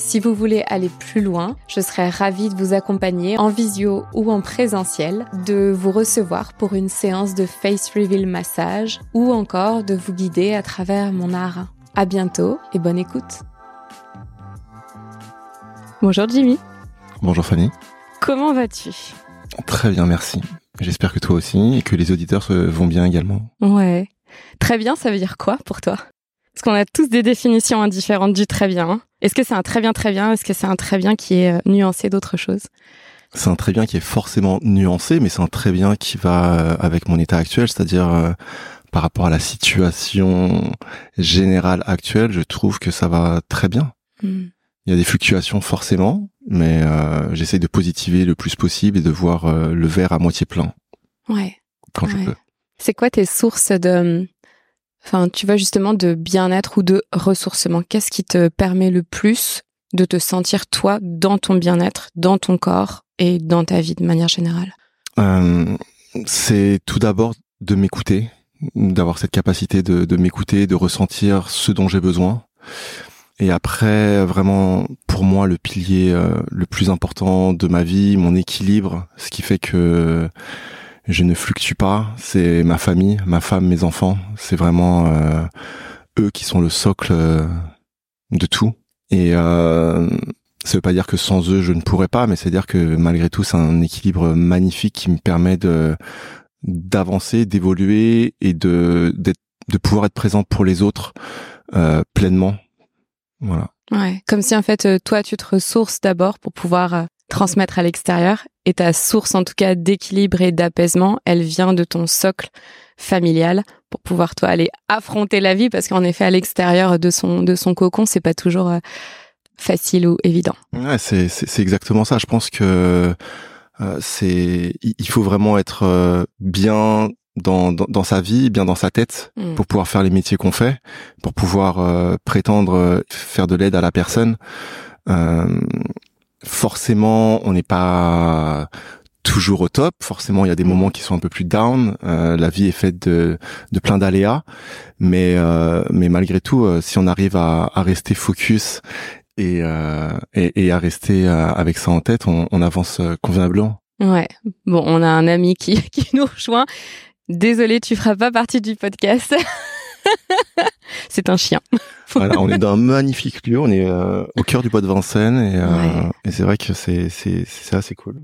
Si vous voulez aller plus loin, je serais ravie de vous accompagner en visio ou en présentiel, de vous recevoir pour une séance de face reveal massage ou encore de vous guider à travers mon art. À bientôt et bonne écoute. Bonjour Jimmy. Bonjour Fanny. Comment vas-tu? Très bien, merci. J'espère que toi aussi et que les auditeurs vont bien également. Ouais. Très bien, ça veut dire quoi pour toi? Parce qu'on a tous des définitions indifférentes du très bien. Est-ce que c'est un très bien très bien? Est-ce que c'est un très bien qui est euh, nuancé d'autre chose c'est un très bien qui est forcément nuancé, mais c'est un très bien qui va euh, avec mon état actuel, c'est-à-dire euh, par rapport à la situation générale actuelle, je trouve que ça va très bien. Hmm. Il y a des fluctuations forcément, mais euh, j'essaye de positiver le plus possible et de voir le verre à moitié plein. Ouais. Quand je peux. C'est quoi tes sources de enfin, tu vois justement de bien-être ou de ressourcement Qu'est-ce qui te permet le plus de te sentir toi dans ton bien-être, dans ton corps et dans ta vie de manière générale? Euh, C'est tout d'abord de m'écouter, d'avoir cette capacité de, m'écouter, de ressentir ce dont j'ai besoin. Et après, vraiment, pour moi, le pilier euh, le plus important de ma vie, mon équilibre, ce qui fait que je ne fluctue pas, c'est ma famille, ma femme, mes enfants. C'est vraiment euh, eux qui sont le socle euh, de tout. Et euh, ça veut pas dire que sans eux je ne pourrais pas, mais c'est dire que malgré tout c'est un équilibre magnifique qui me permet de d'avancer, d'évoluer et de de pouvoir être présent pour les autres euh, pleinement. Voilà. Ouais, comme si en fait euh, toi tu te ressources d'abord pour pouvoir euh, transmettre à l'extérieur et ta source en tout cas d'équilibre et d'apaisement, elle vient de ton socle familial pour pouvoir toi aller affronter la vie parce qu'en effet à l'extérieur de son de son cocon, c'est pas toujours euh, facile ou évident. Ouais, c'est c'est exactement ça. Je pense que euh, c'est il faut vraiment être euh, bien dans, dans, dans, sa vie, bien dans sa tête, mm. pour pouvoir faire les métiers qu'on fait, pour pouvoir prétendre faire de l'aide à la personne. Forcément, on n'est pas toujours au top. Forcément, il y a des mm. moments qui sont un peu plus down. Euh, la vie est faite de, de plein d'aléas, mais euh, mais malgré tout, euh, si on arrive à, à rester focus et, euh, et, et à rester euh, avec ça en tête, on, on avance convenablement. Ouais. Bon, on a un ami qui qui nous rejoint. Désolé, tu feras pas partie du podcast. c'est un chien. voilà, on est dans un magnifique lieu, on est au cœur du bois de Vincennes et, et c'est vrai que c'est c'est c'est assez cool.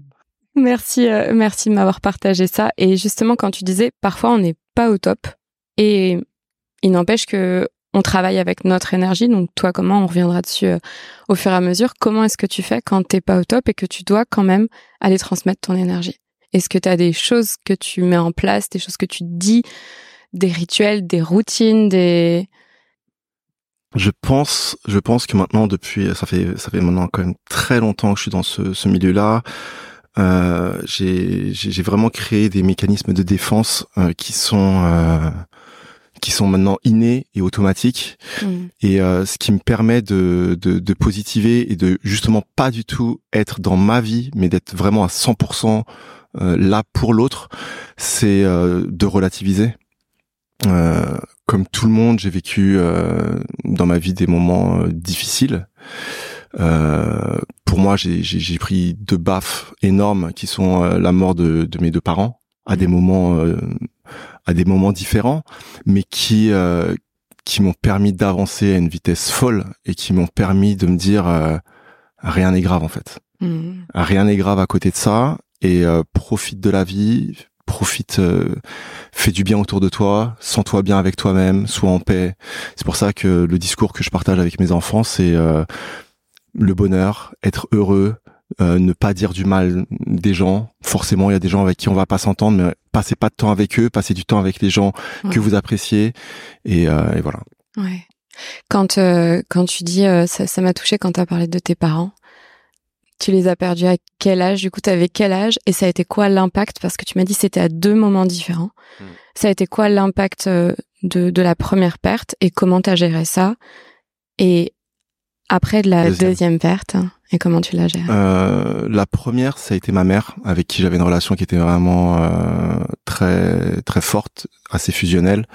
Merci, euh, merci de m'avoir partagé ça. Et justement, quand tu disais, parfois on n'est pas au top, et il n'empêche que on travaille avec notre énergie. Donc toi, comment on reviendra dessus euh, au fur et à mesure? Comment est-ce que tu fais quand t'es pas au top et que tu dois quand même aller transmettre ton énergie? Est-ce que tu as des choses que tu mets en place, des choses que tu dis, des rituels, des routines, des je pense, je pense que maintenant, depuis, ça fait, ça fait maintenant quand même très longtemps que je suis dans ce, ce milieu-là. Euh, j'ai vraiment créé des mécanismes de défense euh, qui sont euh, qui sont maintenant innés et automatiques mm. et euh, ce qui me permet de, de, de, positiver et de justement pas du tout être dans ma vie mais d'être vraiment à 100% euh, là pour l'autre c'est de relativiser comme tout le monde j'ai vécu dans ma vie des moments difficiles euh, pour moi, j'ai pris deux baffes énormes qui sont euh, la mort de, de, mes deux parents à des moments euh, à des moments différents, mais qui qui m'ont permis d'avancer à une vitesse folle et qui m'ont permis de me dire rien n'est grave en fait. Mmh. Rien n'est grave à côté de ça et profite de la vie, profite, fais du bien autour de toi, sens-toi bien avec toi-même, sois en paix. C'est pour ça que le discours que je partage avec mes enfants, c'est le bonheur, être heureux, euh, ne pas dire du mal des gens. Forcément, il y a des gens avec qui on va pas s'entendre, mais passez pas de temps avec eux, passez du temps avec les gens que vous appréciez, et, euh, et voilà. Ouais. Quand euh, quand tu dis ça, ça m'a touché quand tu as parlé de tes parents. Tu les as perdus à quel âge? Du coup, tu avais quel âge? Et ça a été quoi l'impact? Parce que tu m'as dit c'était à deux moments différents. Hmm. Ça a été quoi l'impact de, de la première perte? Et comment tu as géré ça? Et après de la deuxième, perte, et comment tu l'as géré? Euh, La première, ça a été ma mère, avec qui j'avais une relation qui était vraiment euh, très très forte, assez fusionnelle.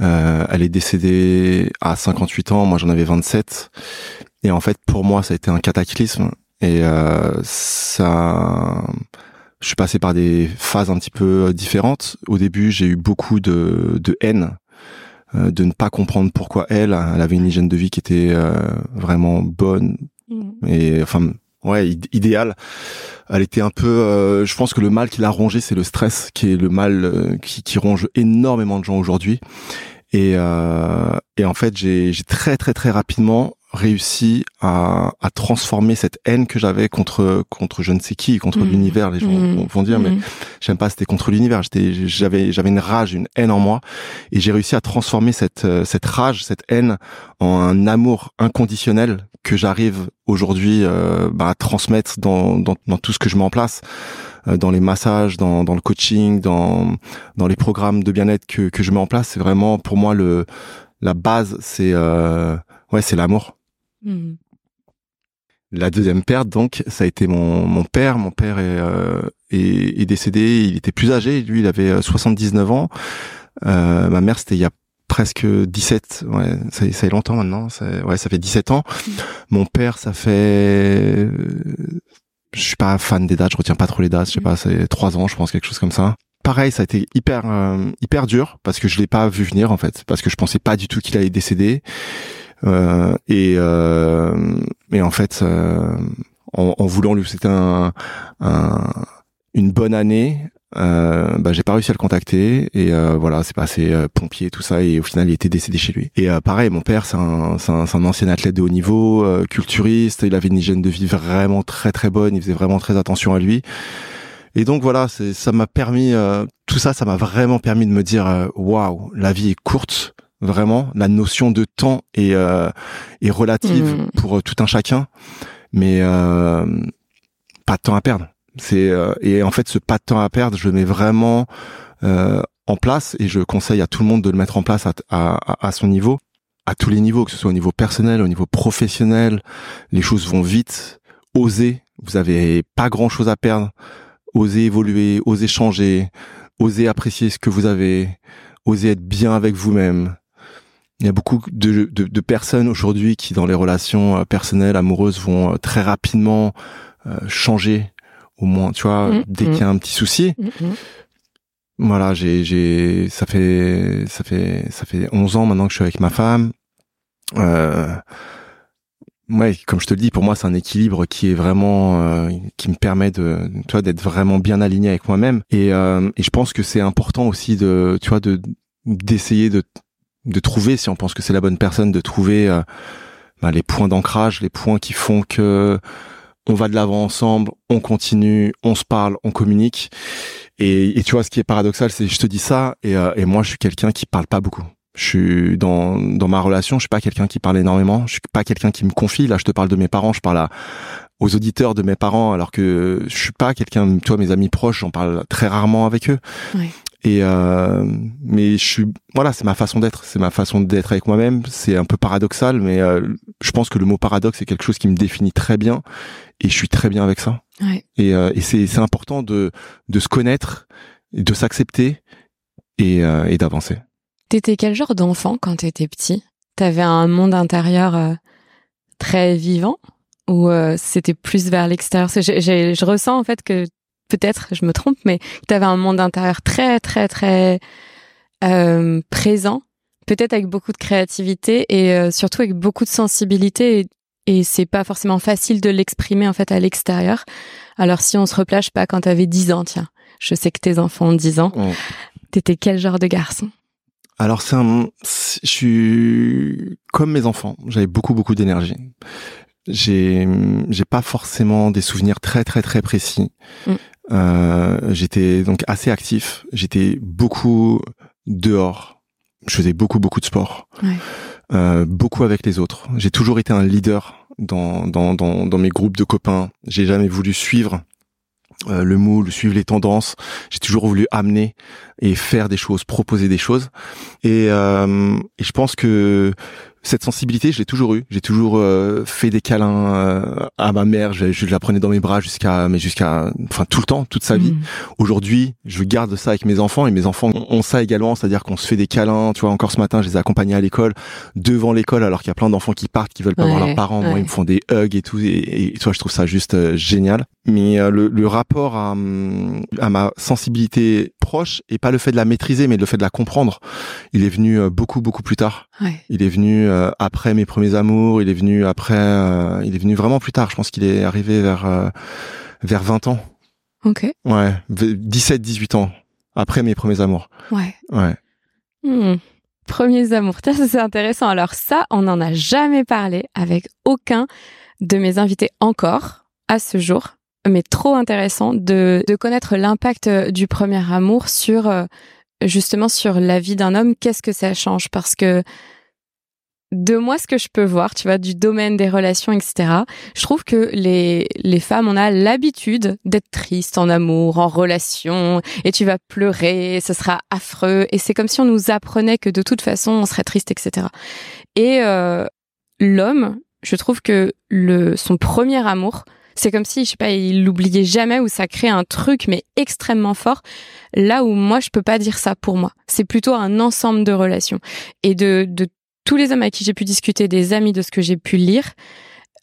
Euh, elle est décédée à 58 ans, moi j'en avais 27. Et en fait, pour moi, ça a été un cataclysme. Et euh, ça, je suis passé par des phases un petit peu différentes. Au début, j'ai eu beaucoup de, de haine euh, de ne pas comprendre pourquoi elle, elle avait une hygiène de vie qui était euh, vraiment bonne mm. et enfin ouais idéale. Elle était un peu, euh, je pense que le mal qui l'a rongé, c'est le stress, qui est le mal qui, qui ronge énormément de gens aujourd'hui. Et, et en fait, j'ai très très très rapidement réussi à, à, transformer cette haine que j'avais contre contre je ne sais qui, contre mmh. l'univers. Les gens mmh. vont dire, mais mmh. j'aime pas, c'était contre l'univers. J'étais, j'avais, j'avais une rage, une haine en moi, et j'ai réussi à transformer cette euh, cette rage, cette haine, en un amour inconditionnel que j'arrive aujourd'hui euh, bah, à transmettre dans, dans, dans tout ce que je mets en place euh, dans les massages, dans, dans le coaching, dans, dans les programmes de bien-être que, que je mets en place, c'est vraiment pour moi le la base, c'est euh, ouais, c'est l'amour. Hmm. La deuxième perte, donc, ça a été mon, mon père. Mon père est, euh, est, décédé. Il était plus âgé. Lui, il avait 79 euh, ans. Euh, ma mère, c'était il y a presque 17. Ouais, ça, ça fait longtemps maintenant. Ça, ouais, ça fait 17 ans. Hmm. Mon père, ça fait. Je suis pas fan des dates. Je retiens pas trop les dates. Je sais hmm. pas, c'est trois ans, je pense, quelque chose comme ça pareil, ça a été hyper hyper dur parce que je l'ai pas vu venir en fait, parce que je pensais pas du tout qu'il allait décéder. Euh, et, euh, et en fait, euh, en, en, voulant lui c'était un, un, une bonne année, euh, bah, j'ai pas réussi à le contacter et euh, voilà c'est passé euh, pompier tout ça et au final il était décédé chez lui. Et pareil mon père c'est un, un, un, ancien athlète de haut niveau culturiste il avait une hygiène de vie vraiment très très bonne il faisait vraiment très attention à lui. Et donc voilà ça m'a permis tout ça ça m'a vraiment permis de me dire waouh la vie est courte vraiment. La notion de temps est, euh, est relative mm. pour euh, tout un chacun, mais euh, pas de temps à perdre. C'est et en fait ce pas de temps à perdre, je le mets vraiment en place et je conseille à tout le monde de le mettre en place à, à, à son niveau, à tous les niveaux, que ce soit au niveau personnel, au niveau professionnel. Les choses vont vite. Osez. Vous avez pas grand chose à perdre. Osez évoluer, osez changer, osez apprécier ce que vous avez, osez être bien avec vous-même, il y a beaucoup de, de, de personnes aujourd'hui qui, dans les relations euh, personnelles, amoureuses, vont euh, très rapidement euh, changer, au moins, tu vois, mmh, dès qu'il y a mmh. un petit souci. Mmh, voilà, j'ai, j'ai, ça fait, ça fait, ça fait 11 ans maintenant que je suis avec ma femme. Euh, ouais, comme je te le dis, pour moi, c'est un équilibre qui est vraiment, qui me permet de, tu vois, d'être vraiment bien aligné avec moi-même. Et, et je pense que c'est important aussi de, tu vois, de d'essayer de de trouver, si on pense que c'est la bonne personne, de trouver euh, bah, les points d'ancrage, les points qui font que on va de l'avant ensemble, on continue, on se parle, on communique. Et, tu vois, ce qui est paradoxal, c'est je te dis ça, et, euh, et moi, je suis quelqu'un qui parle pas beaucoup. Je suis dans dans ma relation, je suis pas quelqu'un qui parle énormément. Je suis pas quelqu'un qui me confie. Là, je te parle de mes parents, je parle à, aux auditeurs de mes parents, alors que je suis pas quelqu'un. Toi, mes amis proches, j'en parle très rarement avec eux. Ouais. Et euh, mais je suis voilà, c'est ma façon d'être, c'est ma façon d'être avec moi-même. C'est un peu paradoxal, mais euh, je pense que le mot paradoxe c'est quelque chose qui me définit très bien et je suis très bien avec ça. Ouais. Et, euh, et c'est c'est important de de se connaître, de s'accepter et euh, et d'avancer. T'étais quel genre d'enfant quand t'étais petit? T'avais un monde intérieur euh, très vivant? Ou c'était plus vers l'extérieur? Je ressens en fait que peut-être, je me trompe, mais tu avais un monde intérieur très, très, très euh, présent, peut-être avec beaucoup de créativité et euh, surtout avec beaucoup de sensibilité. Et, et c'est pas forcément facile de l'exprimer en fait à l'extérieur. Alors si on se replage pas quand tu avais 10 ans, tiens, je sais que tes enfants ont 10 ans, tu étais quel genre de garçon? Alors c'est un, je suis comme mes enfants, j'avais beaucoup beaucoup d'énergie. j'ai j'ai pas forcément des souvenirs très très très précis. Mm. Euh, j'étais donc assez actif. J'étais beaucoup dehors. Je faisais beaucoup beaucoup de sport. Ouais. Euh, beaucoup avec les autres. J'ai toujours été un leader dans dans dans, dans mes groupes de copains. J'ai jamais voulu suivre euh, le moule, suivre les tendances. J'ai toujours voulu amener et faire des choses, proposer des choses. Et, euh, et je pense que cette sensibilité, je l'ai toujours eu. J'ai toujours euh, fait des câlins euh, à ma mère. Je, je, la prenais dans mes bras jusqu'à, mais jusqu'à, enfin tout le temps, toute sa vie. Mmh. Aujourd'hui, je garde ça avec mes enfants et mes enfants ont ça également, c'est-à-dire qu'on se fait des câlins. Tu vois, encore ce matin, je les ai accompagnés à l'école, devant l'école, alors qu'il y a plein d'enfants qui partent, qui veulent pas voir leurs parents. Moi, ils me font des hugs et tout. Et, et toi, je trouve ça juste euh, génial. Mais le, le, rapport à, à ma sensibilité proche et pas le fait de la maîtriser, mais le fait de la comprendre, il est venu beaucoup beaucoup plus tard. Il est venu euh, après mes premiers amours, il est venu après, euh, il est venu vraiment plus tard. Je pense qu'il est arrivé vers euh, vers 20 ans. Ok. Ouais, 17-18 ans après mes premiers amours. Ouais. Ouais. Hmm. Premiers amours. C'est intéressant. Alors ça, on n'en a jamais parlé avec aucun de mes invités encore à ce jour. Mais trop intéressant de, de connaître l'impact du premier amour sur justement sur la vie d'un homme. Qu'est-ce que ça change? Parce que de moi, ce que je peux voir, tu vois, du domaine des relations, etc. Je trouve que les, les femmes, on a l'habitude d'être triste en amour, en relation, et tu vas pleurer, ce sera affreux, et c'est comme si on nous apprenait que de toute façon, on serait triste, etc. Et euh, l'homme, je trouve que le son premier amour, c'est comme si, je sais pas, il l'oubliait jamais ou ça crée un truc mais extrêmement fort. Là où moi, je peux pas dire ça pour moi. C'est plutôt un ensemble de relations et de, de tous les hommes avec qui j'ai pu discuter, des amis, de ce que j'ai pu lire,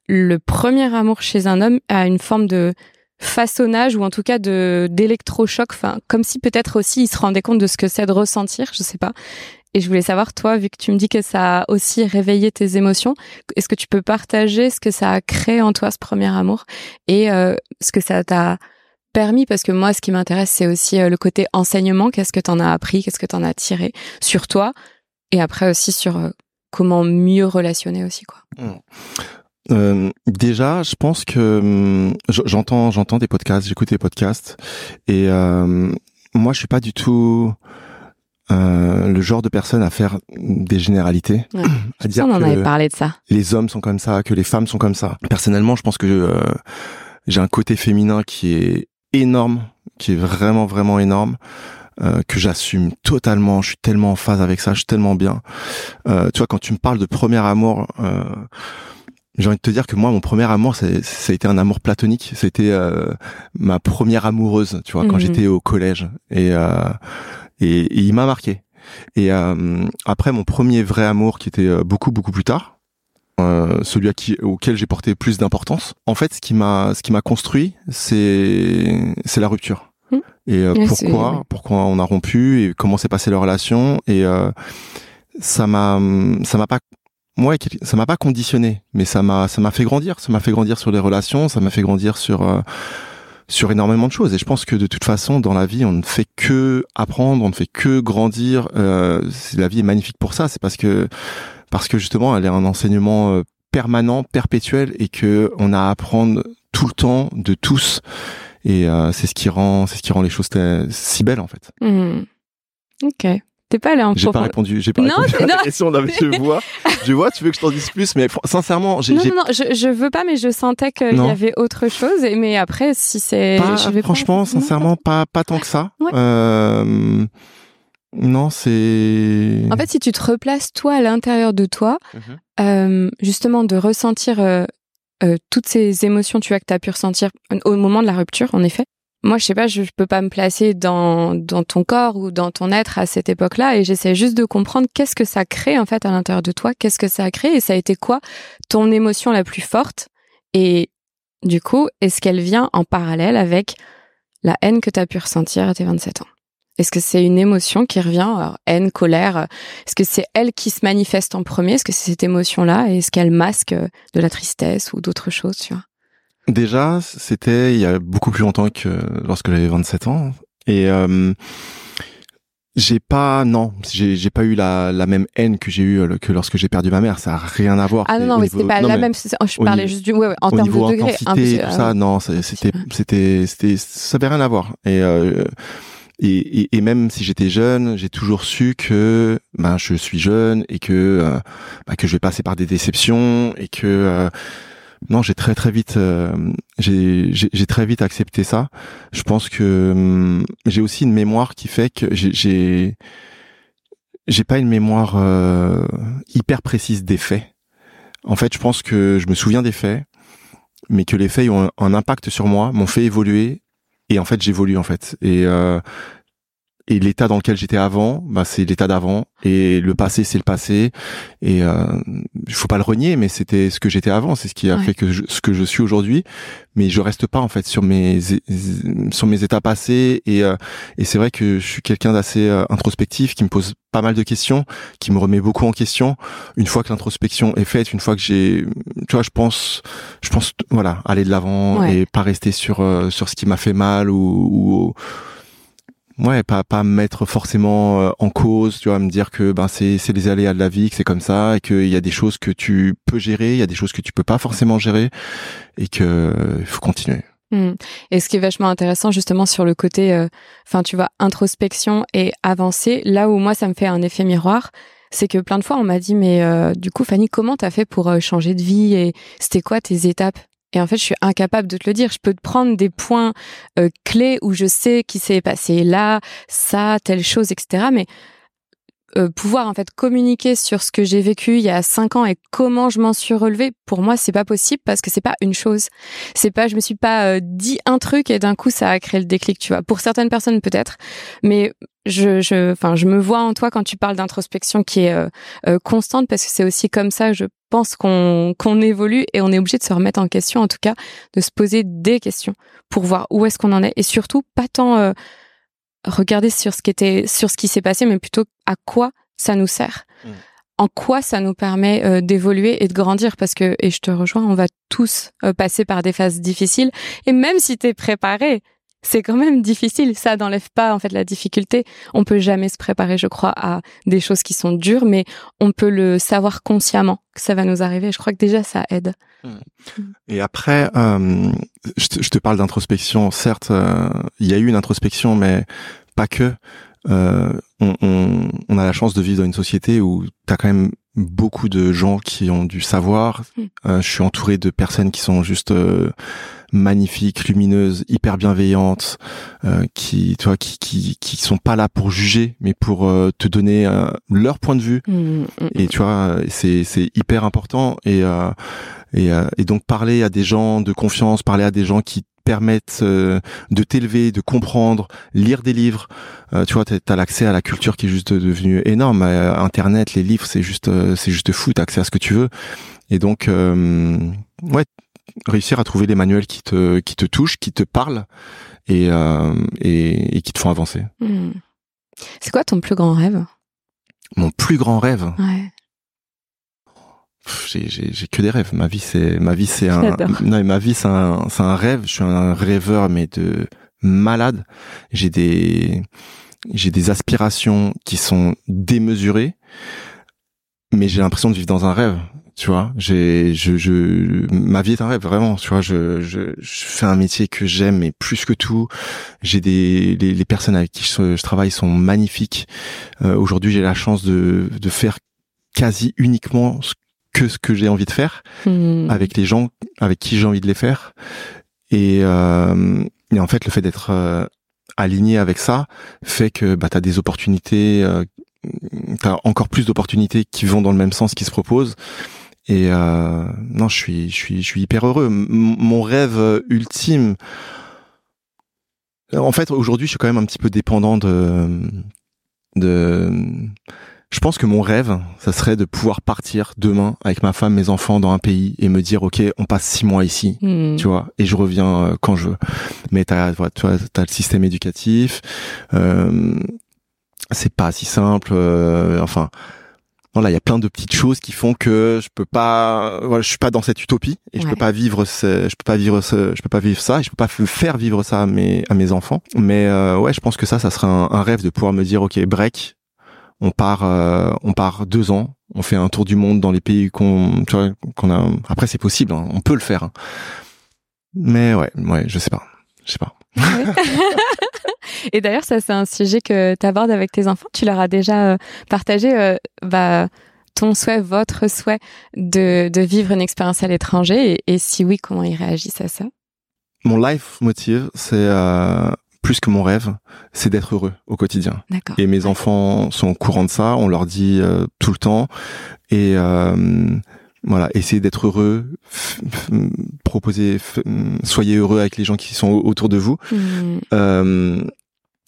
le premier amour chez un homme a une forme de façonnage ou en tout cas de d'électrochoc, enfin comme si peut-être aussi il se rendait compte de ce que c'est de ressentir, je sais pas. Et je voulais savoir toi, vu que tu me dis que ça a aussi réveillé tes émotions, est-ce que tu peux partager ce que ça a créé en toi ce premier amour et euh, ce que ça t'a permis? Parce que moi ce qui m'intéresse c'est aussi euh, le côté enseignement, qu'est-ce que t'en as appris, qu'est-ce que t'en as tiré sur toi? Et après aussi sur euh, comment mieux relationner aussi quoi. Mmh. Euh, déjà, je pense que hum, j'entends j'entends des podcasts, j'écoute des podcasts et euh, moi je suis pas du tout euh, le genre de personne à faire des généralités, ouais. à dire on en avait parlé de ça. Les hommes sont comme ça, que les femmes sont comme ça. Personnellement, je pense que euh, j'ai un côté féminin qui est énorme, qui est vraiment vraiment énorme. Euh, que j'assume totalement. Je suis tellement en phase avec ça, je suis tellement bien. Tu vois, quand tu me parles de premier amour, j'ai envie de te dire que moi, mon premier amour, ça, a été un amour platonique. C'était euh, ma première amoureuse, tu vois, quand mhm. j'étais au collège. Et, euh, et, et, il m'a marqué. Et après, mon premier vrai amour, qui était beaucoup beaucoup plus tard, celui à qui, auquel j'ai porté plus d'importance. En fait, ce qui m'a, ce qui m'a construit, c'est, c'est la rupture et euh, pourquoi pourquoi on a rompu et comment s'est passée la relation et euh, ça m'a ça m'a pas moi ça m'a pas conditionné mais ça m'a ça m'a fait grandir ça m'a fait grandir sur les relations ça m'a fait grandir sur euh, sur énormément de choses et je pense que de toute façon dans la vie on ne fait que apprendre on ne fait que grandir euh, la vie est magnifique pour ça c'est parce que parce que justement elle est un enseignement permanent perpétuel et que on a à apprendre tout le temps de tous et euh, c'est ce qui rend c'est ce qui rend les choses si belles en fait. Mmh. Ok. T'es pas allé en J'ai pas répondu. J'ai pas non, répondu à la question. je vois. Je vois. Tu veux que je t'en dise plus, mais sincèrement, j'ai. Non, non, non, je, je veux pas, mais je sentais qu'il y avait autre chose. Et mais après, si c'est. Franchement, sincèrement, pas pas tant que ça. Euh... Non, c'est. En fait, si tu te replaces toi à l'intérieur de toi, mmh euh, justement de ressentir euh, toutes ces émotions, tu vois, que tu as pu ressentir au moment de la rupture, en effet. Moi, je sais pas, je, peux pas me placer dans, ton corps ou dans ton être à cette époque-là et j'essaie juste de comprendre qu'est-ce que ça crée, en fait, à l'intérieur de toi, qu'est-ce que ça a créé et ça a été quoi ton émotion la plus forte et du coup, est-ce qu'elle vient en parallèle avec la haine que tu as pu ressentir à tes 27 ans? Est-ce que c'est une émotion qui revient, alors, haine, colère Est-ce que c'est elle qui se manifeste en premier? Est-ce que c'est cette émotion-là Est-ce qu'elle masque de la tristesse ou d'autres choses tu vois? Déjà, c'était il y a beaucoup plus longtemps que lorsque j'avais 27 ans. Et euh, j'ai pas non, j'ai pas eu la, la même haine que j'ai eu que lorsque j'ai perdu ma mère. Ça a rien à voir. Ah non non, c'était pas la même. Je parlais juste du ouais, en termes de degré. Intensité, tout ça, non, c'était c'était c'était ça avait rien à voir. Et euh, et, et, et, même si j'étais jeune, j'ai toujours su que ben je suis jeune et que euh, ben, que je vais passer par des déceptions et que euh, non, j'ai très très vite euh, j'ai très vite accepté ça. Je pense que hum, j'ai aussi une mémoire qui fait que j'ai j'ai pas une mémoire hyper précise des faits. En fait, je pense que je me souviens des faits, mais que les faits ont un, un impact sur moi, m'ont fait évoluer et en fait j'évolue en fait et euh, et l'état dans lequel j'étais avant, bah c'est l'état d'avant. Et le passé c'est le passé. Et euh, il faut pas le renier mais c'était ce que j'étais avant, c'est ce qui a fait que ce que je suis aujourd'hui. Mais je reste pas en fait sur mes sur mes états passés. Et euh, et c'est vrai que je suis quelqu'un d'assez euh, introspectif qui me pose pas mal de questions, qui me remet beaucoup en question. Une fois que l'introspection est faite, une fois que j'ai tu vois, je pense je pense voilà, aller de l'avant et pas rester sur euh, sur ce qui m'a fait mal ou, ou ouais pas pas me mettre forcément euh, en cause tu vois me dire que ben c'est c'est les aléas de la vie que c'est comme ça et qu'il y a des choses que tu peux gérer il y a des choses que tu peux pas forcément gérer et que il faut continuer hmm. Et ce qui est vachement intéressant justement sur le côté, euh, enfin tu vois, introspection et avancer, là où moi ça me fait un effet miroir, c'est que plein de fois on m'a dit mais euh, du coup Fanny comment t'as fait pour changer de vie et c'était quoi tes étapes? Et en fait, je suis incapable de te le dire. Je peux te prendre des points euh, clés où je sais qui s'est passé là, ça, telle chose, etc. Mais euh, pouvoir en fait communiquer sur ce que j'ai vécu il y a cinq ans et comment je m'en suis relevée, pour moi, c'est pas possible parce que c'est pas une chose. C'est pas, je me suis pas euh, dit un truc et d'un coup ça a créé le déclic, tu vois. Pour certaines personnes peut-être, mais je, je, enfin, je me vois en toi quand tu parles d'introspection qui est constante parce que c'est aussi comme ça, je pense qu'on qu'on évolue et on est obligé de se remettre en question, en tout cas, de se poser des questions pour voir où est-ce qu'on en est et surtout pas tant euh, regarder sur ce qui était, sur ce qui s'est passé, mais plutôt à quoi ça nous sert. Mmh. En quoi ça nous permet euh, d'évoluer et de grandir? Parce que et je te rejoins, on va tous euh, passer par des phases difficiles et même si tu es préparé, c'est quand même difficile. Ça n'enlève pas en fait la difficulté. On peut jamais se préparer, je crois, à des choses qui sont dures, mais on peut le savoir consciemment que ça va nous arriver. Je crois que déjà ça aide. Mmh. Et après, euh, je, te, parle d'introspection. Certes, euh, il y a eu une introspection, mais pas que. Euh, on, on, on, a la chance de vivre dans une société où tu as quand même beaucoup de gens qui ont du savoir. Mmh. Euh, je suis entouré de personnes qui sont juste euh, magnifiques, lumineuses, hyper bienveillantes, euh, qui, toi, qui, qui, qui sont pas là pour juger, mais pour euh, te donner euh, leur point de vue. Mmh, mmh, et tu vois, c'est c'est hyper important. Et et, et donc parler à des gens de confiance, parler à des gens qui permettent euh, de t'élever, de comprendre, lire des livres. Euh, tu vois, tu as l'accès à la culture qui est juste devenue énorme. Euh, Internet, les livres, c'est juste, c'est juste fou. T'as accès à ce que tu veux. Et donc, ouais, réussir à trouver des manuels qui te, qui te touchent, qui te parlent et, et, et qui te font avancer. Hmm. C'est quoi ton plus grand rêve? Mon plus grand rêve? Ouais j'ai que des rêves. Ma vie c'est ma vie c'est un non ma vie c'est un c'est un rêve. Je suis un rêveur mais de malade. J'ai des j'ai des aspirations qui sont démesurées, mais j'ai l'impression de vivre dans un rêve. Tu vois, j'ai je je ma vie est un rêve vraiment. Tu vois, je je, je fais un métier que j'aime mais plus que tout. J'ai des les, les, personnes avec qui je, je travaille sont magnifiques. Euh, Aujourd'hui, j'ai la chance de de faire quasi uniquement ce que ce que j'ai envie de faire hmm. avec les gens avec qui j'ai envie de les faire. Et, euh, et en fait le fait d'être euh, aligné avec ça fait que bah t'as des opportunités euh, t'as encore plus d'opportunités qui vont dans le même sens qui se proposent. Et euh, non je suis je suis je suis hyper heureux. Mon rêve ultime en fait aujourd'hui je suis quand même un petit peu dépendant de de je pense que mon rêve, ça serait de pouvoir partir demain avec ma femme, mes enfants dans un pays et me dire ok, on passe six mois ici, hmm. tu vois, et je reviens euh, quand je veux. Mais t'as, tu vois, t'as le système éducatif, euh, c'est pas si simple. Euh, enfin, voilà, il y a plein de petites choses qui font que je peux pas, voilà, je suis pas dans cette utopie et je peux pas vivre, ce, je peux pas vivre ce, je peux pas vivre ça, et je peux pas faire vivre ça à mes à mes enfants. Mais euh, ouais, je pense que ça, ça serait un, un, rêve de pouvoir me dire, ok, break, on part, euh, on part deux ans, on fait un tour du monde dans les pays qu'on, qu'on a. Après, c'est possible, hein, on peut le faire. Hein. Mais ouais, ouais, je sais pas, je sais pas. Et d'ailleurs, ça, c'est un sujet que tu abordes avec tes enfants. Tu leur as déjà euh, partagé euh, bah, ton souhait, votre souhait de, de vivre une expérience à l'étranger. Et, et, si oui, comment ils réagissent à ça? Mon life motive, c'est euh, plus que mon rêve, c'est d'être heureux au quotidien. Et mes enfants sont au courant de ça. On leur dit euh, tout le temps. Et voilà, essayez d'être heureux, proposez, soyez heureux avec les gens qui sont autour de vous. Mmh. Euh,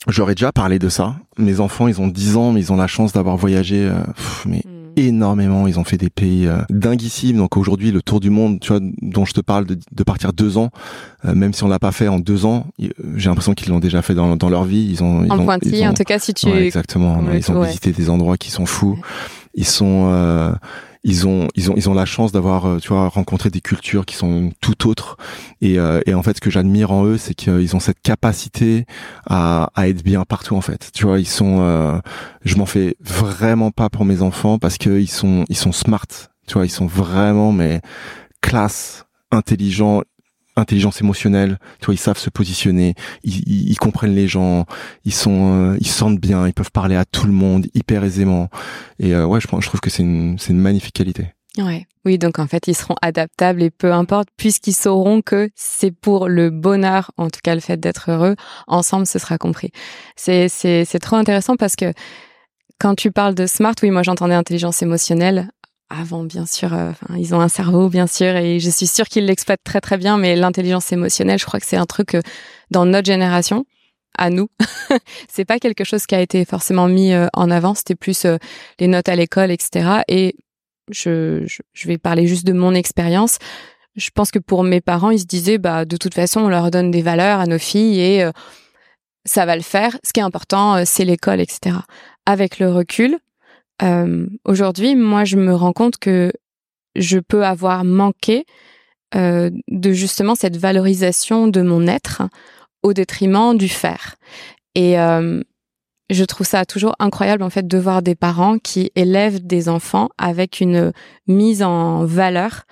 J'aurais déjà parlé de ça. Mes enfants, ils ont 10 ans, mais ils ont la chance d'avoir voyagé, euh, mais. Énormément. Ils ont fait des pays euh, dinguissimes. Donc aujourd'hui, le tour du monde, tu vois, dont je te parle, de, de partir deux ans, euh, même si on l'a pas fait en deux ans, j'ai l'impression qu'ils l'ont déjà fait dans, dans, leur vie. Ils ont, ils en ont, pointille, en tout cas, si tu exactement. Ils ont visité des endroits qui sont fous. Ils sont euh, ils ont ils ont ils ont la chance d'avoir euh, tu vois rencontré des cultures qui sont tout autres. Et, euh, et en fait ce que j'admire en eux c'est qu'ils ont cette capacité à, à être bien partout en fait. Tu vois ils sont euh, je m'en fais vraiment pas pour mes enfants parce que ils sont ils sont smart. Tu vois ils sont vraiment mais classe intelligents intelligence émotionnelle, tu vois, ils savent se positionner, ils, ils, comprennent les gens, ils sont, euh, ils sentent bien, ils peuvent parler à tout le monde hyper aisément. Et euh, ouais, je, je trouve que c'est une, une magnifique qualité. Ouais. Oui, donc en fait, ils seront adaptables et peu importe, puisqu'ils sauront que c'est pour le bonheur, en tout cas le fait d'être heureux, ensemble, ce sera compris. C'est trop intéressant parce que quand tu parles de smart, oui, moi j'entendais intelligence émotionnelle avant, bien sûr, euh, ils ont un cerveau, bien sûr, et je suis sûre qu'ils l'exploitent très très bien, mais l'intelligence émotionnelle, je crois que c'est un truc euh, dans notre génération, à nous, c'est pas quelque chose qui a été forcément mis euh, en avant, c'était plus les notes à l'école, etc. Et je, je, vais parler juste de mon expérience. Je pense que pour mes parents, ils se disaient, bah, de toute façon, on leur donne des valeurs à nos filles et ça va le faire. Ce qui est important, c'est l'école, etc. Avec le recul, euh, aujourd'hui, moi, je me rends compte que je peux avoir manqué euh, de justement cette valorisation de mon être au détriment du faire. Et euh, je trouve ça toujours incroyable en fait de voir des parents qui élèvent des enfants avec une mise en valeur.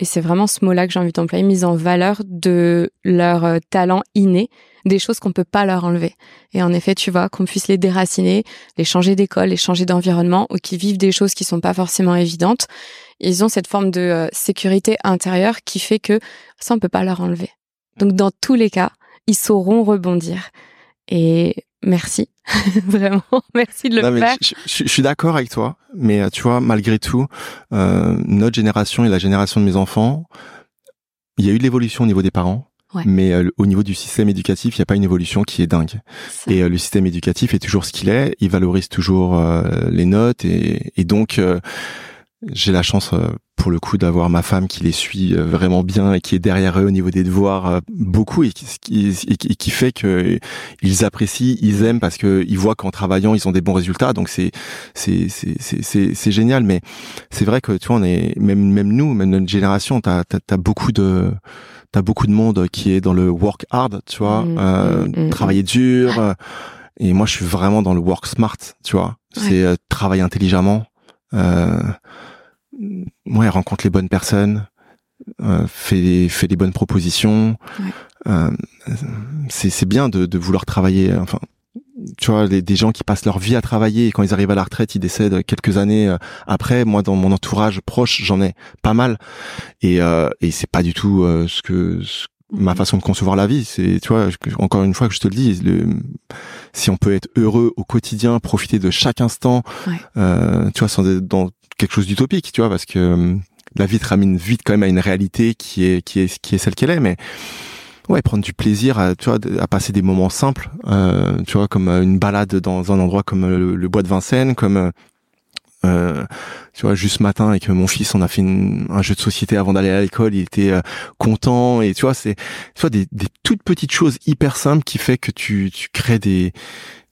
Et c'est vraiment ce mot-là que j'ai envie d'employer, mise en valeur de leur talent inné des choses qu'on peut pas leur enlever. Et en effet, tu vois, qu'on puisse les déraciner, les changer d'école, les changer d'environnement, ou qui vivent des choses qui sont pas forcément évidentes. Ils ont cette forme de euh, sécurité intérieure qui fait que ça, on peut pas leur enlever. Donc, dans tous les cas, ils sauront rebondir. Et merci, vraiment, merci de le faire. Je, suis d'accord avec toi, mais euh, tu vois, malgré tout, euh, notre génération et la génération de mes enfants, il y a eu de l'évolution au niveau des parents mais euh, au niveau du système éducatif, il n'y a pas une évolution qui est dingue. Et euh, le système éducatif est toujours ce qu'il est. Il valorise toujours euh, les notes et, et donc j'ai la chance pour le coup d'avoir ma femme qui les suit vraiment bien et qui est derrière eux au niveau des devoirs beaucoup et qui, et qui fait que ils apprécient, ils aiment parce que ils voient qu'en travaillant ils ont des bons résultats. Donc c'est c'est c'est c'est c'est génial. Mais c'est vrai que tu vois on est même même nous même notre génération t'as t'as as beaucoup de t'as beaucoup de monde qui est dans le work hard, tu vois, mmh, euh, mmh, mmh, travailler dur. Euh, et moi, je suis vraiment dans le work smart, tu vois. C'est euh, travailler intelligemment. Euh, ouais, rencontre les bonnes personnes, euh, fait fait des bonnes propositions. Ouais. c'est bien de, de vouloir travailler. Enfin, tu vois, des gens qui passent leur vie à travailler et quand ils arrivent à la retraite, ils décèdent quelques années euh, après. Moi, dans mon entourage proche, j'en ai pas mal. Et, euh, et c'est pas du tout euh, ce que ma mhm. façon de concevoir la vie. C'est, tu vois, encore une fois que je te le dis, le, si on peut être heureux au quotidien, profiter de chaque instant, euh, tu vois, sans être dans quelque chose d'utopique, tu vois, parce que la vie te ramène vite quand même à une réalité qui est qui est qui est celle qu'elle est, mais ouais prendre du plaisir à tu vois à passer des moments simples euh, tu vois comme euh, une balade dans un endroit comme euh, le, bois de Vincennes comme euh, tu vois juste ce matin avec mon fils on a fait un jeu de société avant d'aller à l'école il était content et tu vois c'est tu des, des, toutes petites choses hyper simples qui fait que tu tu crées des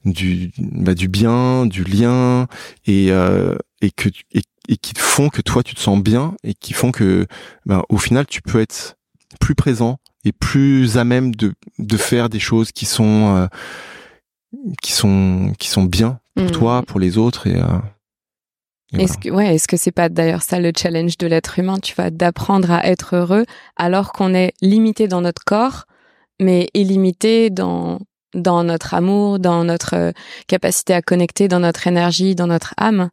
du bah, du bien du lien et et que et, et, qui font que toi tu te sens bien et qui font que ben, au final tu peux être plus présent et plus à même de de faire des choses qui sont euh, qui sont qui sont bien pour Mm. toi, pour les autres et, euh, et Est-ce que, ouais, est-ce que c'est pas d'ailleurs ça le challenge de l'être humain, tu vois, d'apprendre à être heureux alors qu'on est limité dans notre corps, mais illimité dans dans notre amour, dans notre euh, capacité à connecter, dans notre énergie, dans notre âme?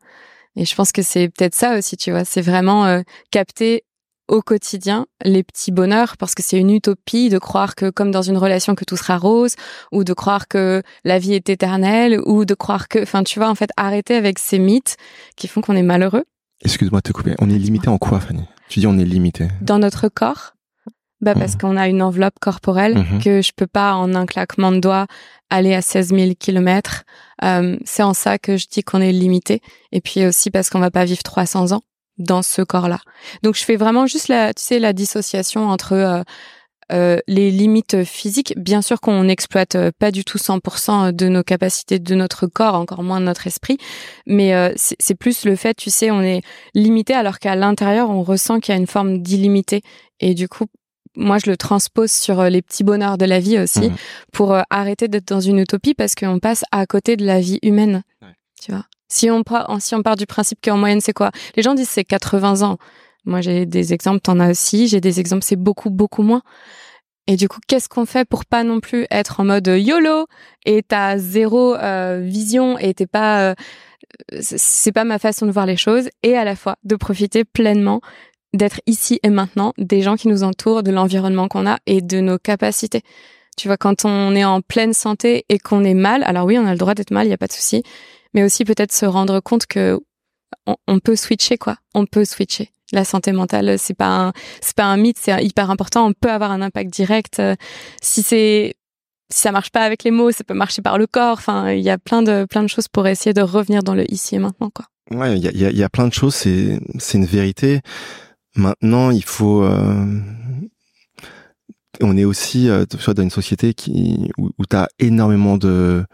Et je pense que c'est peut-être ça aussi, tu vois, c'est vraiment euh, capter au quotidien les petits bonheurs parce que c'est une utopie de croire que comme dans une relation que tout sera rose ou de croire que la vie est éternelle ou de croire que enfin tu vois en fait arrêter avec ces mythes qui font qu'on est malheureux Excuse-moi de te couper. On est limité en quoi, Fanny? Tu dis on est limité. dans notre corps bah parce Mhm. qu'on a une enveloppe corporelle Mhm. que je peux pas en un claquement de doigts aller à 16 000 kilomètres. Euh, c'est en ça que je dis qu'on est limité. Et puis aussi parce qu'on va pas vivre 300 ans dans ce corps-là. Donc je fais vraiment juste la, tu sais, la dissociation entre euh, euh, les limites physiques. Bien sûr qu'on n'exploite euh, pas du tout 100% de nos capacités de notre corps, encore moins de notre esprit. Mais euh, c'est c'est plus le fait, tu sais, on est limité alors qu'à l'intérieur, on ressent qu'il y a une forme d'illimité. Et du coup, moi, je le transpose sur euh, les petits bonheurs de la vie aussi Mhm. pour euh, arrêter d'être dans une utopie parce qu'on passe à côté de la vie humaine. Ouais. Tu vois? Si on, part, si on part du principe qu'en moyenne, c'est quoi? Les gens disent c'est 80 ans. Moi, j'ai des exemples, t'en as aussi. J'ai des exemples, c'est beaucoup, beaucoup moins. Et du coup, qu'est-ce qu'on fait pour pas non plus être en mode YOLO et t'as zéro euh, vision et t'es pas, euh, c'est pas ma façon de voir les choses et à la fois de profiter pleinement d'être ici et maintenant des gens qui nous entourent, de l'environnement qu'on a et de nos capacités. Tu vois, quand on est en pleine santé et qu'on est mal, alors oui, on a le droit d'être mal, il y a pas de souci, mais aussi peut-être se rendre compte que on, peut switcher quoi, on peut switcher. La santé mentale, c'est pas un, c'est pas un mythe, c'est hyper important. On peut avoir un impact direct. Euh, Si c'est, si ça marche pas avec les mots, ça peut marcher par le corps. Enfin, il y a plein de, plein de choses pour essayer de revenir dans le ici et maintenant, quoi. Ouais, il y a, y, a, y a plein de choses, c'est c'est une vérité. Maintenant, il faut. euh, on est aussi, euh, tu dans une société qui où, où t'as énormément de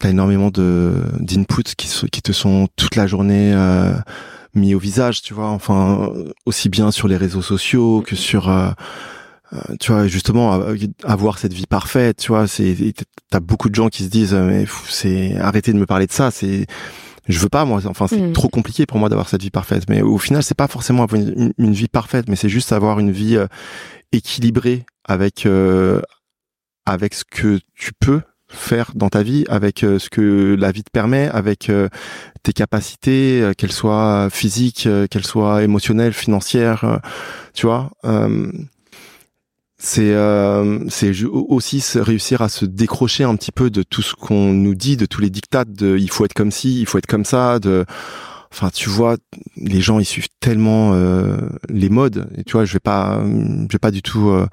t'as énormément de d'inputs qui qui te sont toute la journée euh, mis au visage, tu vois. Enfin, aussi bien sur les réseaux sociaux que sur euh, euh, tu vois justement avoir cette vie parfaite tu vois c'est t'as beaucoup de gens qui se disent mais c'est arrêtez de me parler de ça c'est je veux pas moi enfin c'est Mhm. trop compliqué pour moi d'avoir cette vie parfaite mais au final c'est pas forcément avoir une, une- vie parfaite mais c'est juste avoir une vie euh, équilibrée avec euh, avec ce que tu peux faire dans ta vie avec euh, ce que la vie te permet avec euh, tes capacités qu'elles soient physiques qu'elles soient émotionnelles financières tu vois c'est euh, c'est aussi réussir à se décrocher un petit peu de tout ce qu'on nous dit de tous les dictats de il faut être comme ci il faut être comme ça de enfin tu vois les gens ils suivent tellement euh, les modes. Et tu vois je vais pas je vais pas du tout euh,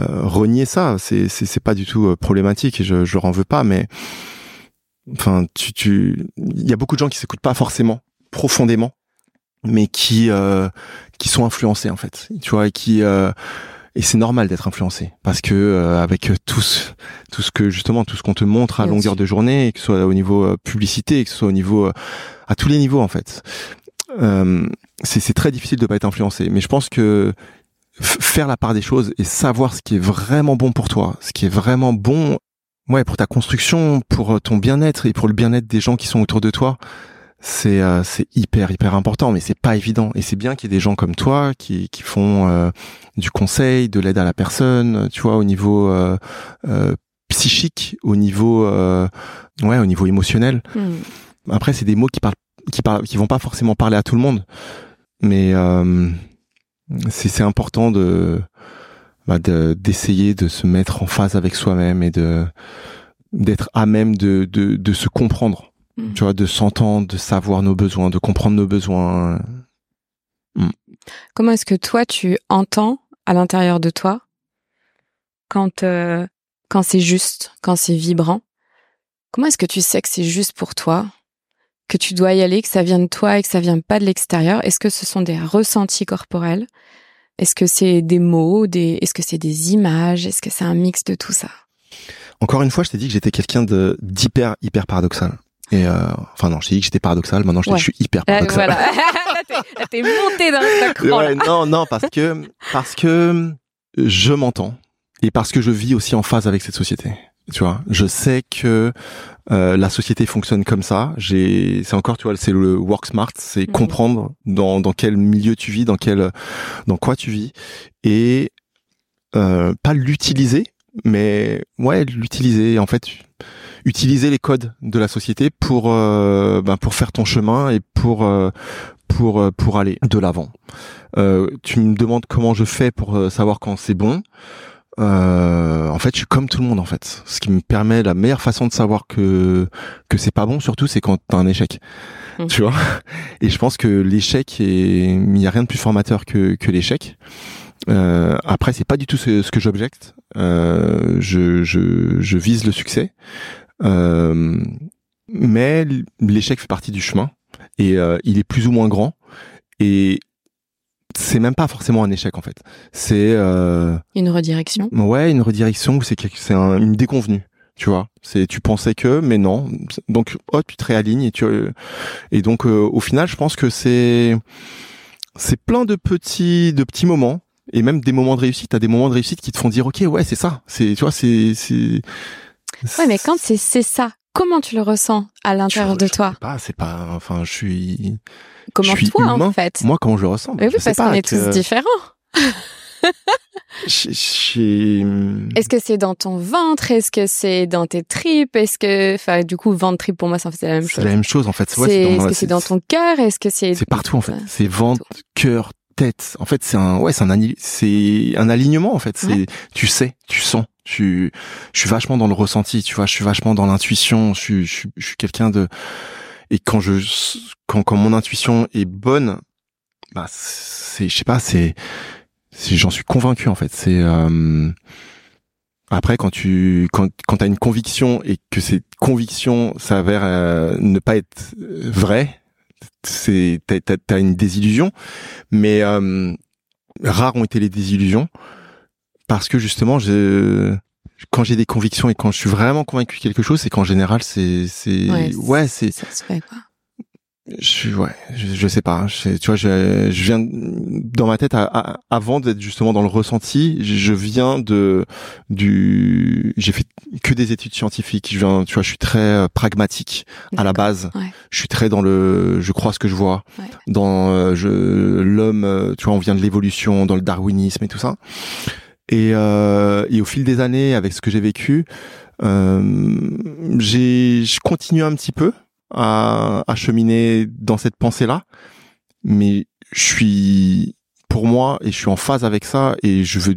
euh, renier ça. C'est c'est c'est pas du tout euh, problématique et je je veux pas mais enfin tu tu il y a beaucoup de gens qui s'écoutent pas forcément profondément mais qui euh, qui sont influencés en fait. Tu vois et qui et c'est normal d'être influencé parce que euh, avec tout ce, tout ce que justement tout ce qu'on te montre à Bien longueur sûr. de journée, que ce soit au niveau euh, publicité, que ce soit au niveau euh, à tous les niveaux en fait, euh, c'est très difficile de pas être influencé. Mais je pense que faire la part des choses et savoir ce qui est vraiment bon pour toi, ce qui est vraiment bon, ouais, pour ta construction, pour ton bien-être et pour le bien-être des gens qui sont autour de toi, c'est euh, c'est hyper hyper important mais c'est pas évident. Et c'est bien qu'il y ait des gens comme toi qui qui font euh, du conseil de l'aide à la personne tu vois au niveau euh, euh, psychique au niveau euh, ouais au niveau émotionnel. Hmm. après c'est des mots qui parlent qui parlent qui vont pas forcément parler à tout le monde. Mais euh, c'est c'est important de bah, de- d'essayer de se mettre en phase avec soi-même et de d'être à même de de de se comprendre Mm. tu vois, de s'entendre, de savoir nos besoins, de comprendre nos besoins. Comment est-ce que toi, tu entends à l'intérieur de toi quand, euh, quand c'est juste, quand c'est vibrant? Comment est-ce que tu sais que c'est juste pour toi que tu dois y aller, que ça vient de toi et que ça vient pas de l'extérieur? Est-ce que ce sont des ressentis corporels? Est-ce que c'est des mots des... Est-ce que c'est des images? Est-ce que c'est un mix de tout ça? Encore une fois, je t'ai dit que j'étais quelqu'un de d'hyper hyper paradoxal. Et euh, enfin non, je t'ai dit que j'étais paradoxal. Maintenant, je, je suis hyper paradoxal. voilà. là, t'es monté dans ta cran, ouais, Non, non, parce que parce que je m'entends et parce que je vis aussi en phase avec cette société. Tu vois, je sais que euh, la société fonctionne comme ça. J'ai, c'est encore, tu vois, c'est le work smart, c'est mhm. comprendre dans dans quel milieu tu vis, dans quel dans quoi tu vis, et euh, pas l'utiliser, mais ouais, l'utiliser. En fait, utiliser les codes de la société pour euh, ben, pour faire ton chemin et pour euh, pour euh, pour aller de l'avant. Euh, tu me demandes comment je fais pour savoir quand c'est bon. Euh, en fait, je suis comme tout le monde en fait. Ce qui me permet la meilleure façon de savoir que que c'est pas bon, surtout, c'est quand t'as un échec. Mmh. Tu vois? Et je pense que l'échec est, il y a rien de plus formateur que que l'échec. Euh, après, c'est pas du tout ce, que j'objecte. Euh, je, je, je vise le succès, mais l'échec fait partie du chemin et euh, il est plus ou moins grand. Et c'est même pas forcément un échec en fait. C'est euh, une redirection. Ouais, une redirection ou c'est c'est un, une déconvenue. Tu vois, c'est tu pensais que, mais non. Donc, oh, tu te réalignes et tu et donc euh, au final, je pense que c'est c'est plein de petits de petits moments et même des moments de réussite. T'as des moments de réussite qui te font dire, ok, ouais, c'est ça. C'est tu vois, c'est c'est. Ouais, mais quand c'est c'est ça, comment tu le ressens à l'intérieur de toi sais pas, c'est pas. Enfin, je suis Comment toi, en fait Moi, comment je ressens? Oui, parce qu'on est tous différents. Est-ce que c'est dans ton ventre? Est-ce que c'est dans tes tripes? Est-ce que, enfin, du coup, ventre tripes pour moi, c'est la même chose. C'est la même chose en fait. Est-ce que c'est dans ton cœur? Est-ce que c'est C'est partout en fait. C'est ventre, cœur, tête. En fait, c'est un, ouais, c'est un, c'est un alignement en fait. C'est, tu sais, tu sens. Tu, je suis vachement dans le ressenti. Tu vois, je suis vachement dans l'intuition. Je suis, je suis, je suis quelqu'un de et quand je quand quand mon intuition est bonne bah c'est je sais pas c'est j'en suis convaincu en fait c'est euh, après quand tu quand quand t'as une conviction et que cette conviction s'avère euh, ne pas être vraie c'est t'as as, une désillusion mais euh, rares ont été les désillusions parce que justement je quand j'ai des convictions et quand je suis vraiment convaincu de quelque chose, c'est qu'en général, c'est, c'est, ouais, c'est. Ça se fait quoi. Je suis, ouais, je, je sais pas. Je, tu vois, je, je viens dans ma tête à, avant d'être justement dans le ressenti. Je, viens de du, j'ai fait que des études scientifiques. Je viens, tu vois, je suis très euh, pragmatique à la base. Je suis très dans le, je crois ce que je vois. Dans euh, je l'homme, euh, tu vois, on vient de l'évolution, dans le darwinisme et tout ça. Et, euh, et au fil des années, avec ce que j'ai vécu, euh, j'ai, je continue un petit peu à, à cheminer dans cette pensée-là, mais je suis pour moi et je suis en phase avec ça et je veux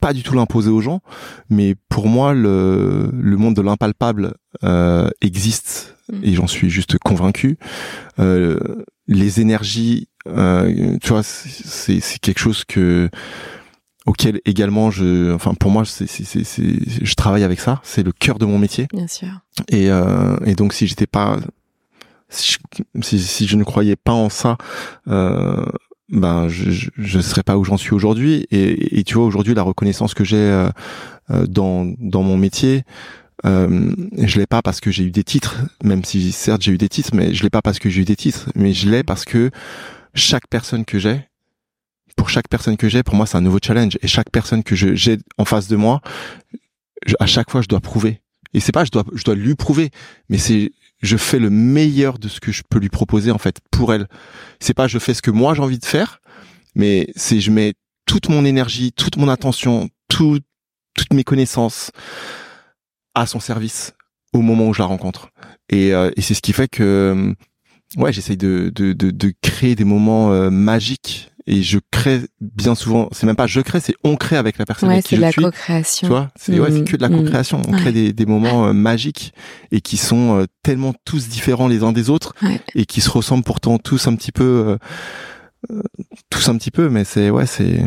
pas du tout l'imposer aux gens mais pour moi le, le monde de l'impalpable euh, existe mm. et j'en suis juste convaincu. Euh, les énergies euh, tu vois c'est c'est quelque chose que auquel également je enfin pour moi c'est c'est c'est je travaille avec ça. C'est le cœur de mon métier. Bien sûr. Et euh, et donc si j'étais pas si je, si, je ne croyais pas en ça euh, ben je, je serais pas où j'en suis aujourd'hui et, et tu vois aujourd'hui la reconnaissance que j'ai euh, euh, dans dans mon métier euh, je l'ai pas parce que j'ai eu des titres même si certes j'ai eu des titres mais je l'ai pas parce que j'ai eu des titres mais je l'ai parce que chaque personne que j'ai pour chaque personne que j'ai, pour moi, c'est un nouveau challenge. Et chaque personne que j'ai en face de moi, à chaque fois, je dois prouver. Et c'est pas je dois je dois lui prouver, mais c'est je fais le meilleur de ce que je peux lui proposer en fait pour elle. C'est pas je fais ce que moi j'ai envie de faire, mais c'est je mets toute mon énergie, toute mon attention, tout, toutes mes connaissances à son service au moment où je la rencontre. Et, euh, et c'est ce qui fait que ouais, j'essaye de, de, de, de, créer des moments euh, magiques et je crée bien souvent c'est même pas je crée c'est on crée avec la personne avec qui je la suis. co-création. Tu vois c'est ouais, c'est que de la mm. co-création. On crée des, des moments euh, magiques et qui sont euh, tellement tous différents les uns des autres et qui se ressemblent pourtant tous un petit peu euh, tous un petit peu mais c'est ouais c'est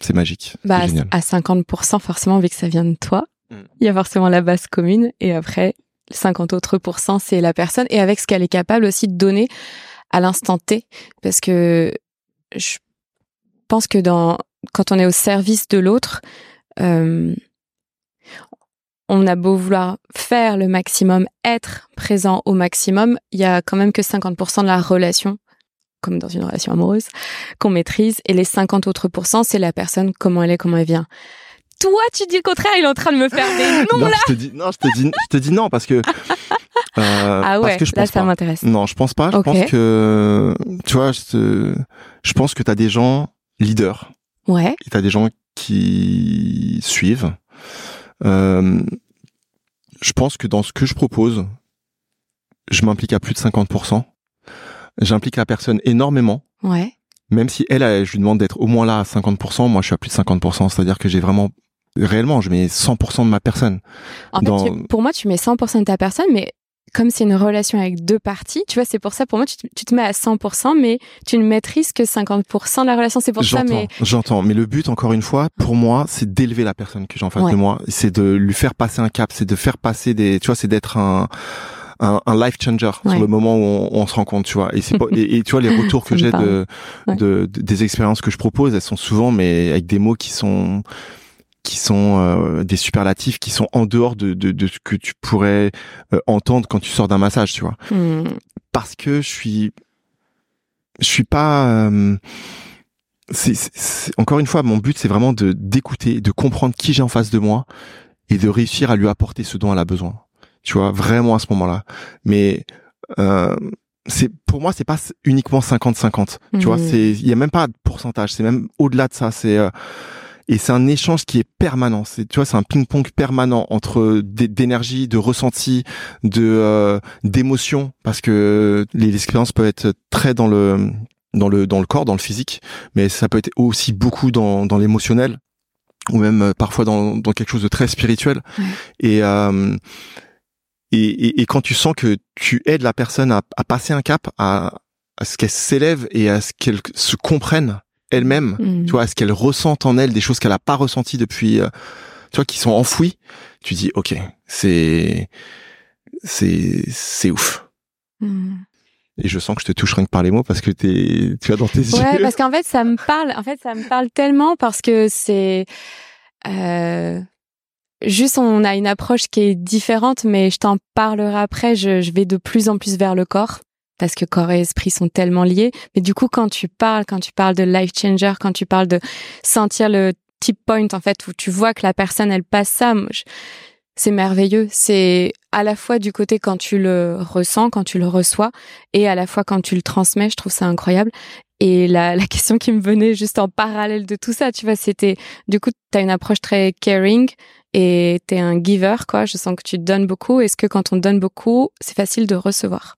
c'est magique. Bah à 50% forcément vu que ça vient de toi mm. il y a forcément la base commune et après 50 autres pourcents c'est la personne et avec ce qu'elle est capable aussi de donner à l'instant T. Parce que je pense que dans quand on est au service de l'autre, euh, on a beau vouloir faire le maximum, être présent au maximum, il y a quand même que 50% de la relation, comme dans une relation amoureuse, qu'on maîtrise, et les 50 autres pourcents, c'est la personne, comment elle est, comment elle vient. Toi, tu dis le contraire, il est en train de me faire des noms non, là. Je te dis, non, je te dis, je te dis non parce que. Euh, ah ouais, parce que je là ça m'intéresse. Non, je pense pas. Je pense que, tu vois, je, je pense que t'as des gens leaders. Ouais. Et t'as des gens qui suivent. Euh, je pense que dans ce que je propose, je m'implique à plus de 50%. J'implique la personne énormément. Ouais. Même si elle, je lui demande d'être au moins là à 50%, moi je suis à plus de 50%. C'est-à-dire que j'ai vraiment réellement, je mets 100% de ma personne. En fait, pour moi, tu mets 100% de ta personne, mais comme c'est une relation avec deux parties, tu vois, c'est pour ça, pour moi, tu, te mets à 100%, mais tu ne maîtrises que 50% de la relation. C'est pour ça, mais... J'entends, mais le but, encore une fois, pour moi, c'est d'élever la personne que j'ai en face de moi. C'est de lui faire passer un cap, c'est de faire passer des... Tu vois, c'est d'être un... Un, life changer sur le moment où on, se rend compte, tu vois. Et, c'est et, tu vois les retours que j'ai de, de, des expériences que je propose, elles sont souvent mais avec des mots qui sont qui sont euh, des superlatifs qui sont en dehors de, de, de ce que tu pourrais euh, entendre quand tu sors d'un massage, tu vois. Hmm. Parce que je suis, je suis pas. Euh, c'est, encore une fois, mon but, c'est vraiment de d'écouter, de comprendre qui j'ai en face de moi et de réussir à lui apporter ce dont elle a besoin. Tu vois, vraiment à ce moment-là. Mais c'est pour moi, c'est pas uniquement 50-50. Tu vois, hmm. c'est il y a même pas de pourcentage. C'est même au-delà de ça. C'est et c'est un échange qui est permanent. C'est tu vois, c'est un ping-pong permanent entre d'énergie, de ressenti, de euh, d'émotion, parce que les expériences peuvent être très dans le dans le dans le corps, dans le physique, mais ça peut être aussi beaucoup dans dans l'émotionnel ou même euh, parfois dans dans quelque chose de très spirituel. Et, euh, et, et et quand tu sens que tu aides la personne à, à passer un cap, à, à ce qu'elle s'élève et à ce qu'elle se comprenne elle-même, mm. tu vois, est-ce qu'elle ressent en elle des choses qu'elle a pas ressenties depuis, euh, tu vois, qui sont enfouies. Tu dis, ok, c'est, c'est, c'est ouf. Mm. Et je sens que je te touche rien que par les mots parce que t'es, tu as dans tes yeux. Ouais, parce qu'en fait, ça me parle. En fait, ça me parle tellement parce que c'est, euh, juste on a une approche qui est différente, mais je t'en parlerai après. Je, je vais de plus en plus vers le corps parce que corps et esprit sont tellement liés. Mais du coup, quand tu parles, quand tu parles de life changer, quand tu parles de sentir le tip point, en fait, où tu vois que la personne, elle passe ça, c'est merveilleux. C'est à la fois du côté quand tu le ressens, quand tu le reçois, et à la fois quand tu le transmets. Je trouve ça incroyable. Et la, question qui me venait juste en parallèle de tout ça, tu vois, c'était, du coup, tu as une approche très caring et tu es un giver, quoi. Je sens que tu donnes beaucoup. Est-ce que quand on donne beaucoup, c'est facile de recevoir?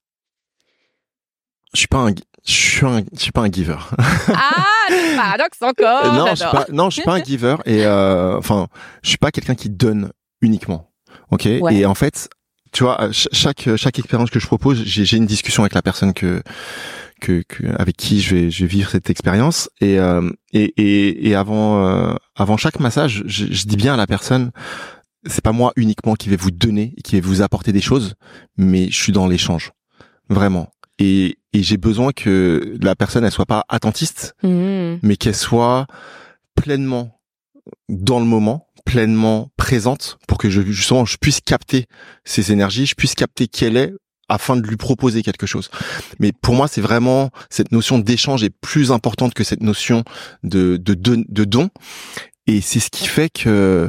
Je suis pas un je suis un, je suis pas un giver. ah, le paradoxe encore. non, je suis pas, non, je suis pas un giver et euh, enfin, je suis pas quelqu'un qui donne uniquement. Ok? Et en fait, tu vois, chaque chaque expérience que je propose, j'ai une discussion avec la personne que, que, que avec qui je vais je vais vivre cette expérience et euh, et, et, et avant euh, avant chaque massage, je, je dis bien à la personne, c'est pas moi uniquement qui vais vous donner qui vais vous apporter des choses, mais je suis dans l'échange, vraiment et, et j'ai besoin que la personne elle soit pas attentiste, mmh. mais qu'elle soit pleinement dans le moment, pleinement présente pour que je justement je puisse capter ses énergies, je puisse capter qui elle est afin de lui proposer quelque chose. Mais pour moi, c'est vraiment cette notion d'échange est plus importante que cette notion de de, de, don. Et c'est ce qui fait que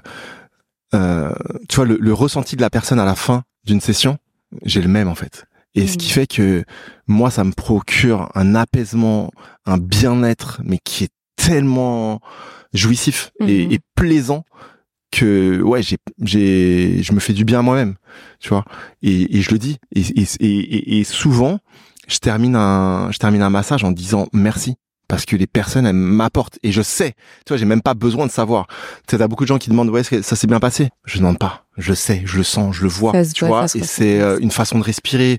euh, tu vois le, le ressenti de la personne à la fin d'une session, j'ai le même en fait. Et ce qui mm. fait que moi, ça me procure un apaisement, un bien-être, mais qui est tellement jouissif et, mm-hmm. plaisant que ouais j'ai j'ai je me fais du bien à moi-même tu vois et, et je le dis et, et, et, souvent je termine un je termine un massage en disant merci parce que les personnes elles m'apportent et je sais tu vois j'ai même pas besoin de savoir tu sais t'as beaucoup de gens qui demandent ouais ça s'est bien passé? Je demande pas je sais je le sens je le vois tu vois et c'est euh, une façon de respirer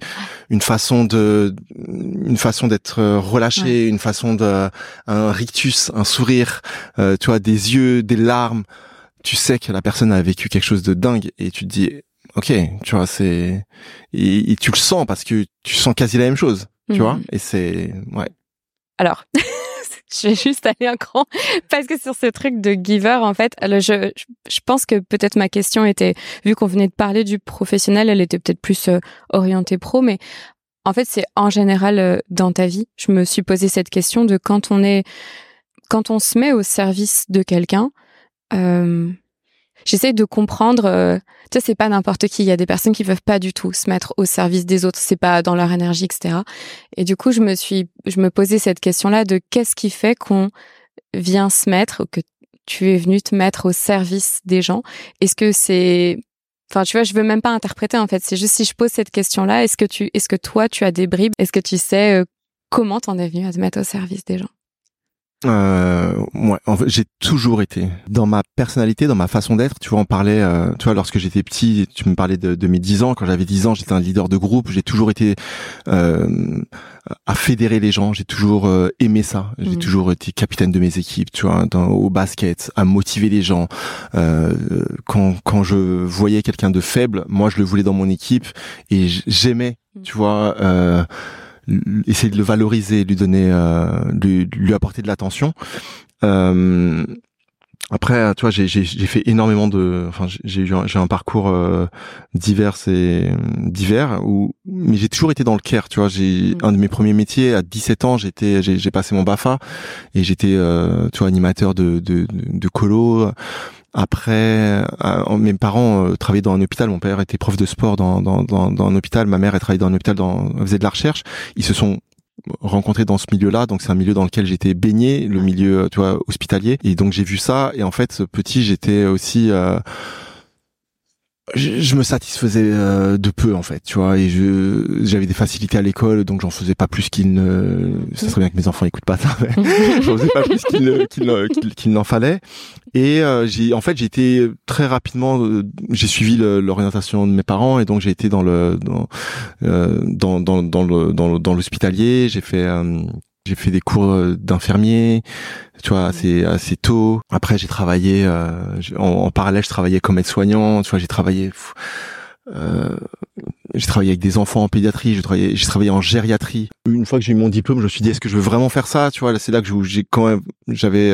une façon de une façon d'être euh, relâché une façon de un rictus un sourire euh, tu vois des yeux des larmes. Tu sais que la personne a vécu quelque chose de dingue et tu te dis ok tu vois c'est et, tu le sens parce que tu sens quasi la même chose tu vois mm. et c'est ouais. Alors je vais juste aller un cran parce que sur ce truc de giver, en fait, je, je pense que peut-être ma question était, vu qu'on venait de parler du professionnel, elle était peut-être plus euh, orientée pro, mais en fait, c'est en général euh, dans ta vie. Je me suis posé cette question de quand on est, quand on se met au service de quelqu'un. Euh, J'essaie de comprendre. Euh, tu sais, c'est pas n'importe qui. Il y a des personnes qui peuvent pas du tout se mettre au service des autres. C'est pas dans leur énergie, etc. Et du coup, je me suis, je me posais cette question-là de qu'est-ce qui fait qu'on vient se mettre, que tu es venu te mettre au service des gens? Est-ce que c'est Enfin, tu vois, je veux même pas interpréter en fait. C'est juste si je pose cette question-là, est-ce que tu, est-ce que toi, tu as des bribes? Est-ce que tu sais euh, comment t'en es venu à te mettre au service des gens? Euh, ouais, en fait, j'ai toujours été dans ma personnalité, dans ma façon d'être. Tu vois, on parlait, euh, tu vois, lorsque j'étais petit, tu me parlais de, de mes 10 ans. Quand j'avais 10 ans, j'étais un leader de groupe. J'ai toujours été euh, à fédérer les gens. J'ai toujours euh, aimé ça. J'ai mmh. toujours été capitaine de mes équipes, tu vois, dans, au basket, à motiver les gens. Euh, quand quand je voyais quelqu'un de faible, moi, je le voulais dans mon équipe et j'aimais, mmh. tu vois. Euh, essayer de le valoriser, lui donner, euh, lui, lui apporter de l'attention. Euh, après, tu vois, j'ai fait énormément de, enfin, j'ai eu j'ai un parcours euh, divers et divers où, mais j'ai toujours été dans le care. Tu vois, j'ai mmh. un de mes premiers métiers à 17 ans, j'étais, j'ai passé mon Bafa et j'étais, euh, tu vois, animateur de de, de colo. Après, euh, mes parents euh, travaillaient dans un hôpital. Mon père était prof de sport dans, dans, dans, dans un hôpital. Ma mère, travaillait dans un hôpital, dans, faisait de la recherche. Ils se sont rencontrés dans ce milieu-là, donc c'est un milieu dans lequel j'étais baigné, le milieu, euh, tu vois, hospitalier. Et donc j'ai vu ça. Et en fait, petit, j'étais aussi euh, je, me satisfaisais euh, de peu en fait, tu vois, et je j'avais des facilités à l'école, donc j'en faisais pas plus qu'il ne. Ça serait bien que mes enfants écoutent pas ça, mais j'en faisais pas plus qu'il qu'il n'en fallait. Et euh, j'ai en fait j'ai été très rapidement, euh, j'ai suivi l'orientation de mes parents et donc j'ai été dans le dans dans dans dans le dans l'hospitalier. J'ai fait j'ai fait des cours euh, d'infirmier, tu vois, assez assez tôt. Après, j'ai travaillé euh, en, parallèle, je travaillais comme aide-soignant. Tu vois, j'ai travaillé. Euh, j'ai travaillé avec des enfants en pédiatrie, j'ai travaillé, j'ai travaillé en gériatrie. Une fois que j'ai eu mon diplôme, je me suis dit est-ce que je veux vraiment faire ça Tu vois, c'est là que j'ai quand même, j'avais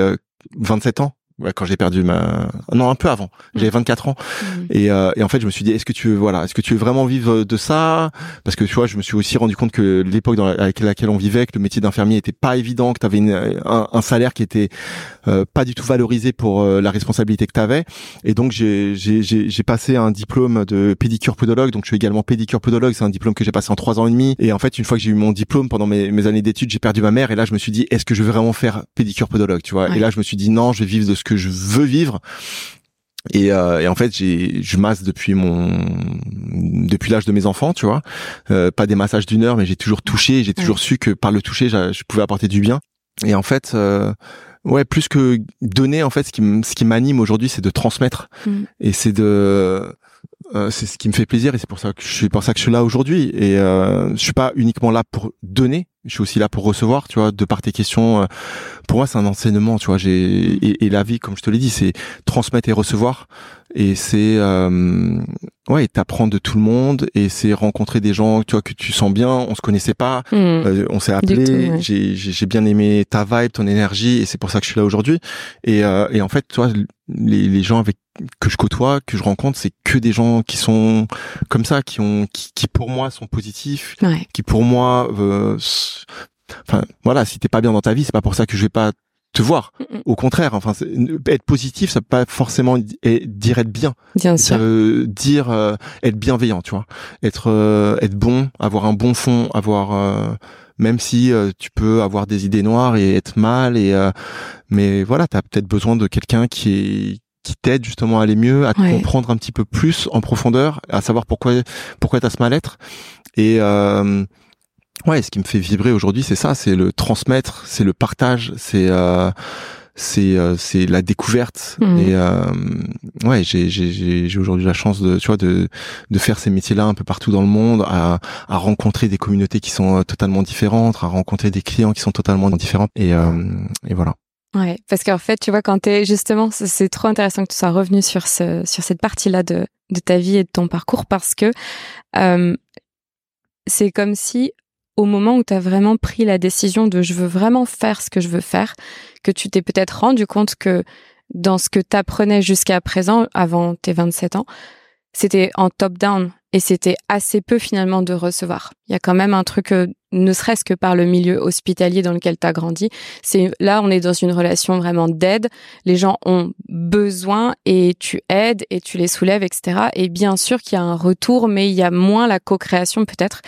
27 ans ouais, quand j'ai perdu ma non un peu avant. J'avais 24 ans. Mmh. et, euh, et en fait je me suis dit est-ce que tu veux voilà est-ce que tu veux vraiment vivre de ça? Parce que tu vois je me suis aussi rendu compte que l'époque dans laquelle on vivait que le métier d'infirmier était pas évident que tu avais un, un, salaire qui était euh, pas du tout valorisé pour euh, la responsabilité que tu avais et donc j'ai j'ai j'ai passé un diplôme de pédicure podologue. Donc je suis également pédicure podologue. C'est un diplôme que j'ai passé en trois ans et demi. Et en fait une fois que j'ai eu mon diplôme pendant mes, mes années d'études j'ai perdu ma mère. Et là je me suis dit est-ce que je veux vraiment faire pédicure podologue tu vois? Et là je me suis dit non je vais vivre de ce que je veux vivre. Et, euh, et, en fait, j'ai, je masse depuis mon, depuis l'âge de mes enfants, tu vois. Euh, pas des massages d'une heure, mais j'ai toujours touché. J'ai toujours su que par le toucher, je pouvais apporter du bien. Et en fait, euh, ouais, plus que donner, en fait, ce qui, ce qui m'anime aujourd'hui, c'est de transmettre. Mm. Et c'est de, euh, c'est ce qui me fait plaisir. Et c'est pour ça que je suis pour ça que je suis là aujourd'hui. Et euh, je suis pas uniquement là pour donner, je suis aussi là pour recevoir, tu vois, de par tes questions. Euh, pour moi, c'est un enseignement, tu vois. Et, la vie, comme je te l'ai dit, c'est transmettre et recevoir, et c'est euh, ouais, t'apprendre de tout le monde, et c'est rencontrer des gens, tu vois, que tu sens bien. On se connaissait pas, hmm. euh, on s'est appelé. J'ai bien aimé ta vibe, ton énergie, et c'est pour ça que je suis là aujourd'hui. Et, et en fait, tu vois, les, les gens avec que je côtoie, que je rencontre, c'est que des gens qui sont comme ça, qui ont, qui, qui pour moi sont positifs, qui pour moi, euh, enfin voilà, si t'es pas bien dans ta vie, c'est pas pour ça que je vais pas te voir. Au contraire, enfin, être positif, ça peut pas forcément dire être bien. bien ça veut dire euh, être bienveillant, tu vois, être euh, être bon, avoir un bon fond, avoir même si tu peux avoir des idées noires et être mal et mais voilà, tu as peut-être besoin de quelqu'un qui est qui t'aide justement à aller mieux, à te comprendre un petit peu plus en profondeur, à savoir pourquoi pourquoi t'as ce mal-être. Et euh, ouais, ce qui me fait vibrer aujourd'hui, c'est ça, c'est le transmettre, c'est le partage, c'est euh, c'est euh, c'est la découverte. Mmh. et euh, ouais j'ai j'ai j'ai aujourd'hui la chance de tu vois de de faire ces métiers là un peu partout dans le monde à à rencontrer des communautés qui sont euh, totalement différentes à rencontrer des clients qui sont totalement différents. Et euh, et voilà. Ouais, parce qu'en fait, tu vois, quand t'es justement, c'est trop intéressant que tu sois revenu sur ce, sur cette partie-là de, de ta vie et de ton parcours parce que euh, c'est comme si au moment où tu as vraiment pris la décision de je veux vraiment faire ce que je veux faire, que tu t'es peut-être rendu compte que dans ce que tu apprenais jusqu'à présent, avant tes 27 ans, c'était en top-down et c'était assez peu finalement de recevoir. Il y a quand même un truc, euh, ne serait-ce que par le milieu hospitalier dans lequel tu as grandi. C'est là, on est dans une relation vraiment d'aide. Les gens ont besoin et tu aides et tu les soulèves, etc. Et bien sûr qu'il y a un retour, mais il y a moins la co-création peut-être.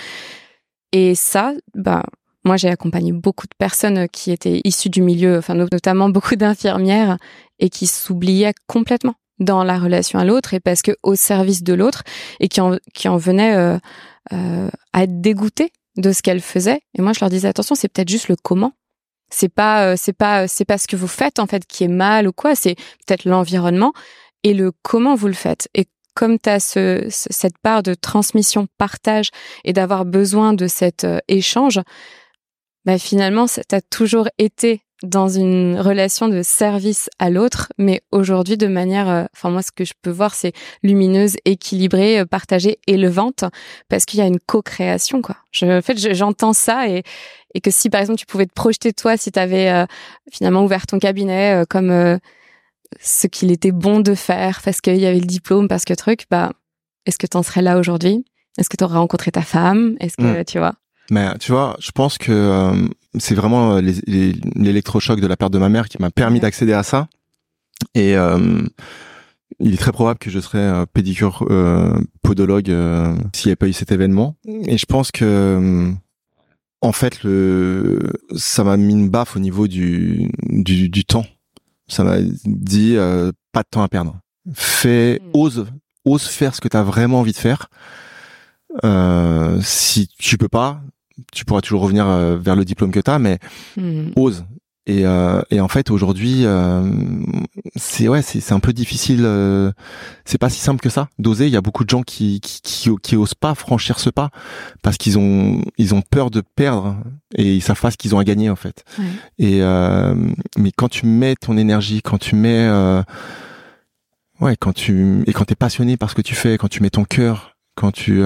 Et ça, bah, moi, j'ai accompagné beaucoup de personnes qui étaient issues du milieu, enfin notamment beaucoup d'infirmières, et qui s'oubliaient complètement dans la relation à l'autre et parce que au service de l'autre et qui en qui en venaient euh, euh, à être dégoûtées de ce qu'elle faisait. Et moi, je leur disais attention, c'est peut-être juste le comment. C'est pas euh, c'est pas c'est pas ce que vous faites en fait qui est mal ou quoi. C'est peut-être l'environnement et le comment vous le faites. Comme tu as ce, cette part de transmission, partage et d'avoir besoin de cet échange, bah finalement, ça t'a toujours été dans une relation de service à l'autre, mais aujourd'hui de manière, euh, enfin moi ce que je peux voir c'est lumineuse, équilibrée, euh, partagée, élevante, parce qu'il y a une co-création quoi. Je, en fait j'entends ça et et que si par exemple tu pouvais te projeter toi, si tu avais euh, finalement ouvert ton cabinet comme ce qu'il était bon de faire, parce qu'il y avait le diplôme, parce que truc, bah est-ce que tu en serais là aujourd'hui? Est-ce que tu aurais rencontré ta femme? Est-ce que mmh. tu vois? Mais tu vois, je pense que euh, c'est vraiment l'électrochoc de la perte de ma mère qui m'a permis d'accéder à ça. Et euh, il est très probable que je serais euh, pédicure podologue s'il n'y avait pas eu cet événement. Et je pense que en fait, le, ça m'a mis une baffe au niveau du, du, du temps. Ça m'a dit pas de temps à perdre. Fais, mm. ose, ose faire ce que tu as vraiment envie de faire. Euh, si tu peux pas, tu pourras toujours revenir euh, vers le diplôme que tu as, mais hmm. ose. Et, euh, et, en fait aujourd'hui euh, c'est ouais c'est un peu difficile euh, c'est pas si simple que ça d'oser. Il y a beaucoup de gens qui qui, qui qui, osent pas franchir ce pas parce qu'ils ont ils ont peur de perdre et ils savent pas ce qu'ils ont à gagner en fait. Et euh, mais quand tu mets ton énergie quand tu mets ouais quand tu et quand t'es passionné par ce que tu fais quand tu mets ton cœur quand tu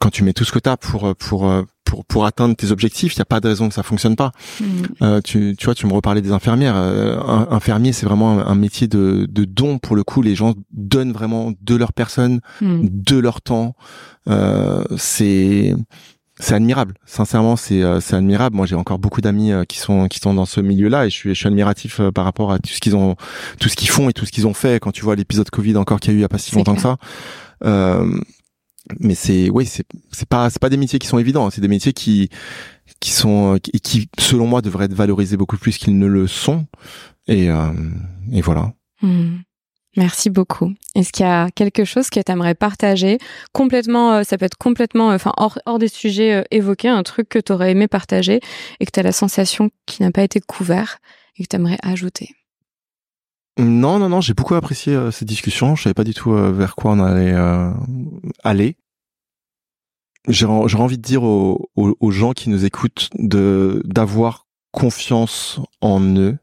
quand tu mets tout ce que tu as pour pour pour pour atteindre tes objectifs, il n'y a pas de raison que ça fonctionne pas. Mm. Euh, tu tu vois, tu me reparlais des infirmières. Euh, un infirmier, c'est vraiment un, métier de de don pour le coup. Les gens donnent vraiment de leur personne, mm. de leur temps. Euh, c'est c'est admirable. Sincèrement, c'est euh, c'est admirable. Moi, j'ai encore beaucoup d'amis qui sont qui sont dans ce milieu-là et je suis je suis admiratif par rapport à tout ce qu'ils ont tout ce qu'ils font et tout ce qu'ils ont fait. Quand tu vois l'épisode Covid encore qu'il y a eu il y a pas si longtemps que ça. Euh, mais c'est oui c'est c'est pas c'est pas des métiers qui sont évidents c'est des métiers qui qui sont qui, qui selon moi devraient être valorisés beaucoup plus qu'ils ne le sont et euh, et voilà hmm. Merci beaucoup. Est-ce qu'il y a quelque chose que tu aimerais partager? Complètement euh, ça peut être complètement euh, enfin hors, hors des sujets évoqués un truc que tu aurais aimé partager et que tu as la sensation qui n'a pas été couvert et que tu aimerais ajouter? Non, non, non, j'ai beaucoup apprécié euh, cette discussion. Je savais pas du tout euh, vers quoi on allait euh, aller. J'ai envie de dire aux, aux, gens qui nous écoutent de d'avoir confiance en eux,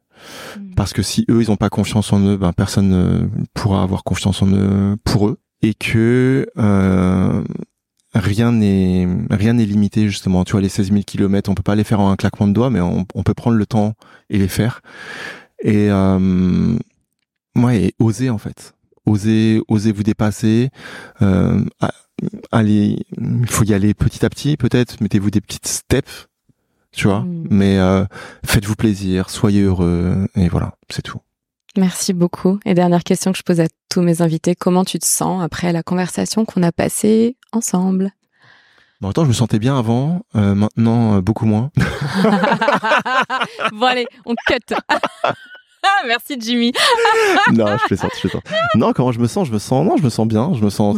mmh. parce que si eux ils ont pas confiance en eux, ben personne ne pourra avoir confiance en eux pour eux, et que rien n'est rien n'est limité justement. Tu vois les 16 000 kilomètres, on peut pas les faire en un claquement de doigts, mais on, on peut prendre le temps et les faire. Et Ouais, et oser en fait. Oser, oser vous dépasser. Euh, allez, il faut y aller petit à petit peut-être. Mettez-vous des petites steps, tu vois. Mm. Mais euh, faites-vous plaisir, soyez heureux et voilà, c'est tout. Merci beaucoup. Et dernière question que je pose à tous mes invités, comment tu te sens après la conversation qu'on a passée ensemble? Bon, attends, je me sentais bien avant, euh, maintenant euh, beaucoup moins. bon allez, on cut. Merci Jimmy. non, je plaisante, je plaisante. Non, comment je me sens? Je me sens, non, je me sens bien. Je me sens,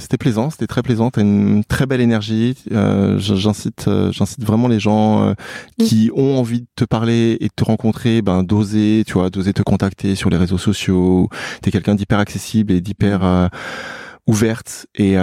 c'était, plaisant, c'était très plaisant. T'as une très belle énergie. Euh, j'incite, euh, j'incite vraiment les gens euh, qui ont envie de te parler et de te rencontrer, ben d'oser, tu vois, d'oser te contacter sur les réseaux sociaux. T'es quelqu'un d'hyper accessible et d'hyper ouverte et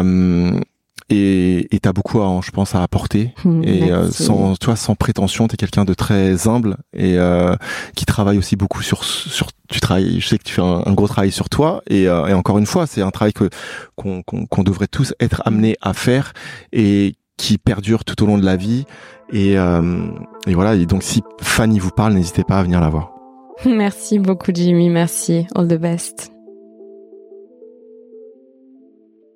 et et t'as beaucoup à, je pense à apporter hmm, et euh, sans toi sans prétention t'es quelqu'un de très humble et euh, qui travaille aussi beaucoup sur sur tu travailles je sais que tu fais un, gros travail sur toi et, euh, et encore une fois c'est un travail que qu'on qu'on devrait tous être amenés à faire et qui perdure tout au long de la vie. Et, et voilà. Et donc, si Fanny vous parle, n'hésitez pas à venir la voir. Merci beaucoup, Jimmy. Merci. All the best.